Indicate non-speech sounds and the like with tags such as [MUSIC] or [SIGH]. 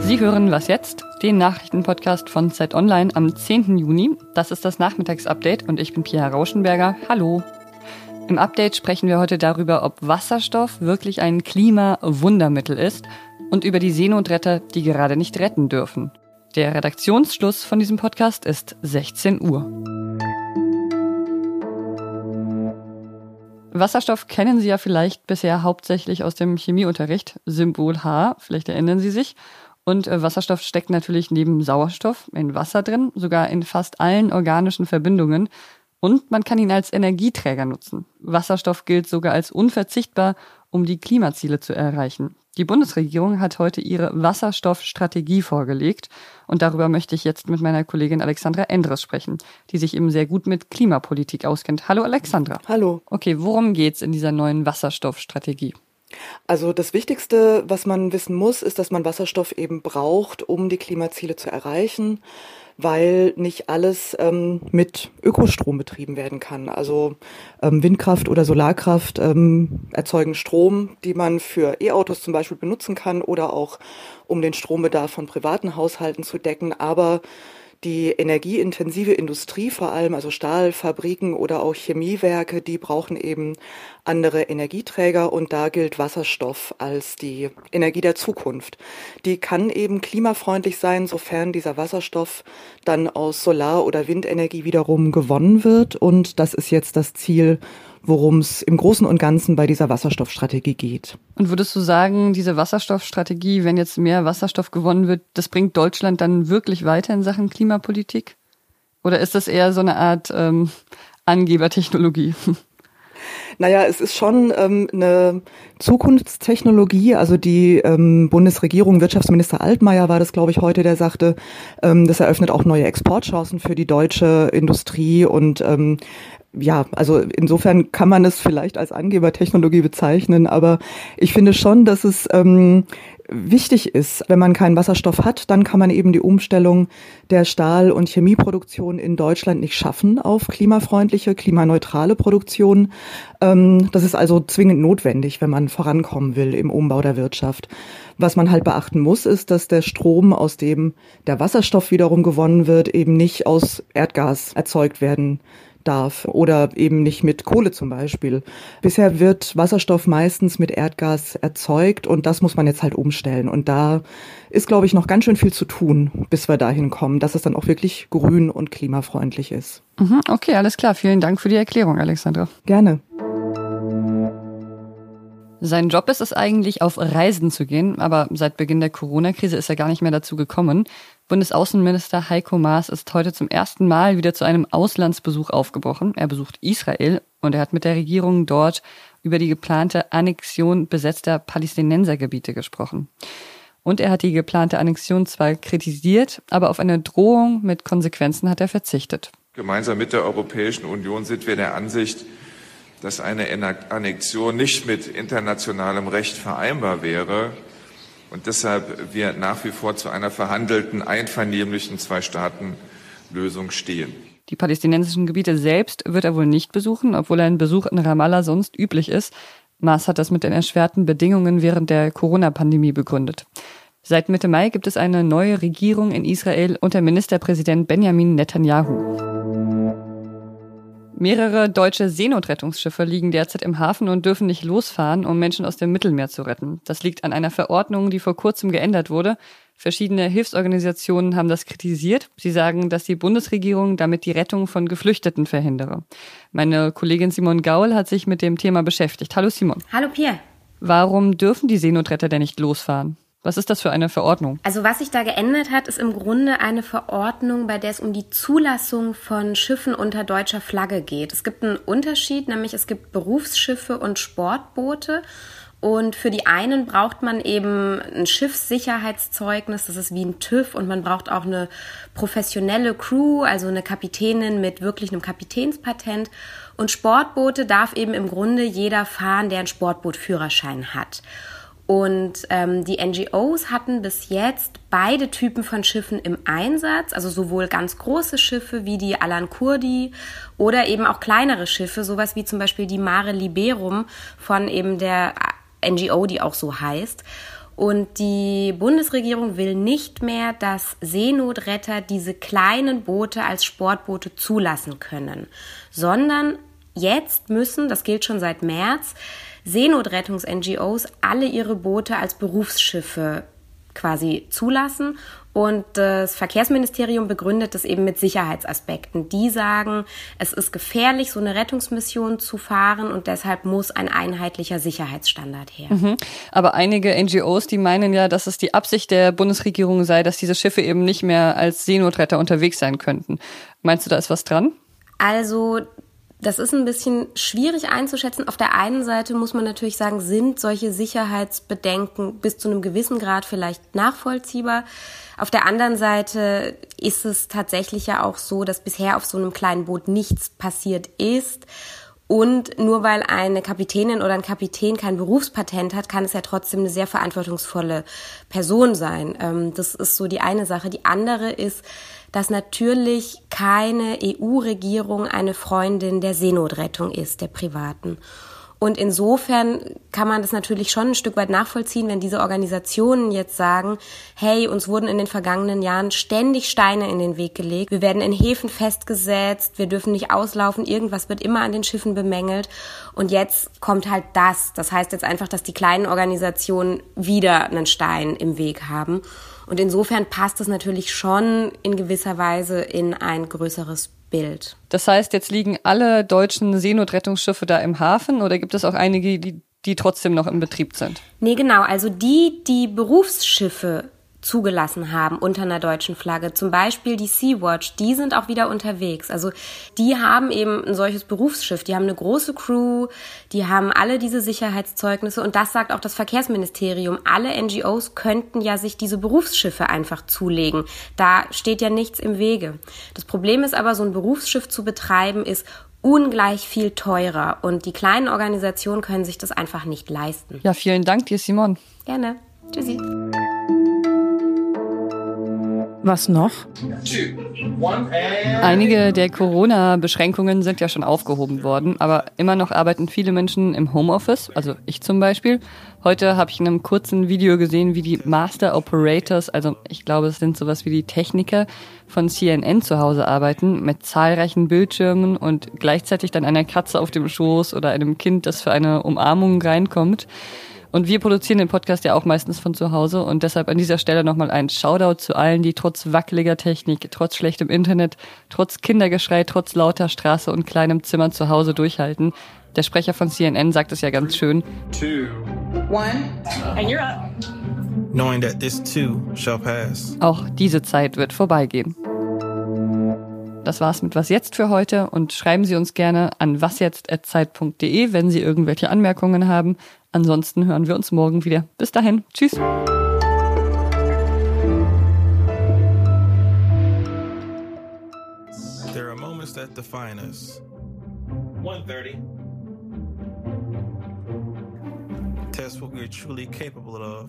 Sie hören Was jetzt? Den Nachrichtenpodcast von Zeit Online am 10. Juni. Das ist das Nachmittagsupdate und ich bin Pia Rauschenberger. Hallo. Im Update sprechen wir heute darüber, ob Wasserstoff wirklich ein Klimawundermittel ist und über die Seenotretter, die gerade nicht retten dürfen. Der Redaktionsschluss von diesem Podcast ist 16 Uhr. Wasserstoff kennen Sie ja vielleicht bisher hauptsächlich aus dem Chemieunterricht, Symbol H, vielleicht erinnern Sie sich. Und äh, Wasserstoff steckt natürlich neben Sauerstoff in Wasser drin, sogar in fast allen organischen Verbindungen. Und man kann ihn als Energieträger nutzen. Wasserstoff gilt sogar als unverzichtbar, um die Klimaziele zu erreichen. Die Bundesregierung hat heute ihre Wasserstoffstrategie vorgelegt und darüber möchte ich jetzt mit meiner Kollegin Alexandra Endres sprechen, die sich eben sehr gut mit Klimapolitik auskennt. Hallo Alexandra. Hallo. Okay, worum geht's in dieser neuen Wasserstoffstrategie? Also das Wichtigste, was man wissen muss, ist, dass man Wasserstoff eben braucht, um die Klimaziele zu erreichen weil nicht alles ähm, mit Ökostrom betrieben werden kann. Also ähm, Windkraft oder Solarkraft ähm, erzeugen Strom, die man für E-Autos zum Beispiel benutzen kann oder auch um den Strombedarf von privaten Haushalten zu decken. Aber die energieintensive Industrie vor allem, also Stahlfabriken oder auch Chemiewerke, die brauchen eben andere Energieträger und da gilt Wasserstoff als die Energie der Zukunft. Die kann eben klimafreundlich sein, sofern dieser Wasserstoff dann aus Solar- oder Windenergie wiederum gewonnen wird und das ist jetzt das Ziel worum es im Großen und Ganzen bei dieser Wasserstoffstrategie geht. Und würdest du sagen, diese Wasserstoffstrategie, wenn jetzt mehr Wasserstoff gewonnen wird, das bringt Deutschland dann wirklich weiter in Sachen Klimapolitik? Oder ist das eher so eine Art ähm, Angebertechnologie? [LAUGHS] Naja, es ist schon ähm, eine Zukunftstechnologie. Also die ähm, Bundesregierung, Wirtschaftsminister Altmaier war das, glaube ich, heute, der sagte, ähm, das eröffnet auch neue Exportchancen für die deutsche Industrie und ähm, ja, also insofern kann man es vielleicht als Angebertechnologie bezeichnen, aber ich finde schon, dass es ähm, wichtig ist, wenn man keinen Wasserstoff hat, dann kann man eben die Umstellung der Stahl- und Chemieproduktion in Deutschland nicht schaffen auf klimafreundliche, klimaneutrale Produktion. Ähm, das ist also zwingend notwendig, wenn man vorankommen will im Umbau der Wirtschaft. Was man halt beachten muss, ist, dass der Strom, aus dem der Wasserstoff wiederum gewonnen wird, eben nicht aus Erdgas erzeugt werden darf oder eben nicht mit Kohle zum Beispiel. Bisher wird Wasserstoff meistens mit Erdgas erzeugt und das muss man jetzt halt umstellen. Und da ist, glaube ich, noch ganz schön viel zu tun, bis wir dahin kommen, dass es dann auch wirklich grün und klimafreundlich ist. Mhm, okay, alles klar. Vielen Dank für die Erklärung, Alexandra. Gerne. Sein Job ist es eigentlich, auf Reisen zu gehen, aber seit Beginn der Corona-Krise ist er gar nicht mehr dazu gekommen. Bundesaußenminister Heiko Maas ist heute zum ersten Mal wieder zu einem Auslandsbesuch aufgebrochen. Er besucht Israel und er hat mit der Regierung dort über die geplante Annexion besetzter Palästinensergebiete gesprochen. Und er hat die geplante Annexion zwar kritisiert, aber auf eine Drohung mit Konsequenzen hat er verzichtet. Gemeinsam mit der Europäischen Union sind wir der Ansicht, dass eine Annexion nicht mit internationalem Recht vereinbar wäre und deshalb wir nach wie vor zu einer verhandelten, einvernehmlichen Zwei-Staaten-Lösung stehen. Die palästinensischen Gebiete selbst wird er wohl nicht besuchen, obwohl ein Besuch in Ramallah sonst üblich ist. Maas hat das mit den erschwerten Bedingungen während der Corona-Pandemie begründet. Seit Mitte Mai gibt es eine neue Regierung in Israel unter Ministerpräsident Benjamin Netanyahu. Mehrere deutsche Seenotrettungsschiffe liegen derzeit im Hafen und dürfen nicht losfahren, um Menschen aus dem Mittelmeer zu retten. Das liegt an einer Verordnung, die vor kurzem geändert wurde. Verschiedene Hilfsorganisationen haben das kritisiert. Sie sagen, dass die Bundesregierung damit die Rettung von Geflüchteten verhindere. Meine Kollegin Simon Gaul hat sich mit dem Thema beschäftigt. Hallo Simon. Hallo Pierre. Warum dürfen die Seenotretter denn nicht losfahren? Was ist das für eine Verordnung? Also was sich da geändert hat, ist im Grunde eine Verordnung, bei der es um die Zulassung von Schiffen unter deutscher Flagge geht. Es gibt einen Unterschied, nämlich es gibt Berufsschiffe und Sportboote. Und für die einen braucht man eben ein Schiffssicherheitszeugnis, das ist wie ein TÜV und man braucht auch eine professionelle Crew, also eine Kapitänin mit wirklich einem Kapitänspatent. Und Sportboote darf eben im Grunde jeder fahren, der einen Sportbootführerschein hat. Und ähm, die NGOs hatten bis jetzt beide Typen von Schiffen im Einsatz, also sowohl ganz große Schiffe wie die Alan Kurdi oder eben auch kleinere Schiffe, sowas wie zum Beispiel die Mare Liberum von eben der NGO, die auch so heißt. Und die Bundesregierung will nicht mehr, dass Seenotretter diese kleinen Boote als Sportboote zulassen können, sondern jetzt müssen, das gilt schon seit März, Seenotrettungs-NGOs alle ihre Boote als Berufsschiffe quasi zulassen. Und das Verkehrsministerium begründet das eben mit Sicherheitsaspekten. Die sagen, es ist gefährlich, so eine Rettungsmission zu fahren und deshalb muss ein einheitlicher Sicherheitsstandard her. Mhm. Aber einige NGOs, die meinen ja, dass es die Absicht der Bundesregierung sei, dass diese Schiffe eben nicht mehr als Seenotretter unterwegs sein könnten. Meinst du, da ist was dran? Also das ist ein bisschen schwierig einzuschätzen. Auf der einen Seite muss man natürlich sagen, sind solche Sicherheitsbedenken bis zu einem gewissen Grad vielleicht nachvollziehbar. Auf der anderen Seite ist es tatsächlich ja auch so, dass bisher auf so einem kleinen Boot nichts passiert ist. Und nur weil eine Kapitänin oder ein Kapitän kein Berufspatent hat, kann es ja trotzdem eine sehr verantwortungsvolle Person sein. Ähm, das ist so die eine Sache. Die andere ist, dass natürlich keine EU-Regierung eine Freundin der Seenotrettung ist, der privaten. Und insofern kann man das natürlich schon ein Stück weit nachvollziehen, wenn diese Organisationen jetzt sagen, hey, uns wurden in den vergangenen Jahren ständig Steine in den Weg gelegt, wir werden in Häfen festgesetzt, wir dürfen nicht auslaufen, irgendwas wird immer an den Schiffen bemängelt. Und jetzt kommt halt das. Das heißt jetzt einfach, dass die kleinen Organisationen wieder einen Stein im Weg haben. Und insofern passt es natürlich schon in gewisser Weise in ein größeres Bild. Das heißt, jetzt liegen alle deutschen Seenotrettungsschiffe da im Hafen oder gibt es auch einige, die, die trotzdem noch im Betrieb sind? Nee, genau. Also die, die Berufsschiffe zugelassen haben unter einer deutschen Flagge. Zum Beispiel die Sea-Watch, die sind auch wieder unterwegs. Also die haben eben ein solches Berufsschiff, die haben eine große Crew, die haben alle diese Sicherheitszeugnisse und das sagt auch das Verkehrsministerium. Alle NGOs könnten ja sich diese Berufsschiffe einfach zulegen. Da steht ja nichts im Wege. Das Problem ist aber, so ein Berufsschiff zu betreiben, ist ungleich viel teurer und die kleinen Organisationen können sich das einfach nicht leisten. Ja, vielen Dank dir, Simon. Gerne. Tschüssi. Was noch? Einige der Corona-Beschränkungen sind ja schon aufgehoben worden, aber immer noch arbeiten viele Menschen im Homeoffice, also ich zum Beispiel. Heute habe ich in einem kurzen Video gesehen, wie die Master Operators, also ich glaube, es sind sowas wie die Techniker von CNN zu Hause arbeiten, mit zahlreichen Bildschirmen und gleichzeitig dann einer Katze auf dem Schoß oder einem Kind, das für eine Umarmung reinkommt. Und wir produzieren den Podcast ja auch meistens von zu Hause und deshalb an dieser Stelle nochmal ein Shoutout zu allen, die trotz wackeliger Technik, trotz schlechtem Internet, trotz Kindergeschrei, trotz lauter Straße und kleinem Zimmer zu Hause durchhalten. Der Sprecher von CNN sagt es ja ganz schön. Two, one, and you're up. Knowing that this too shall pass. Auch diese Zeit wird vorbeigehen. Das war's mit Was jetzt für heute und schreiben Sie uns gerne an wasjetzt@zeit.de, wenn Sie irgendwelche Anmerkungen haben. Ansonsten hören wir uns morgen wieder. Bis dahin. Tschüss. There are moments that define us. 130. Test what we're truly capable of.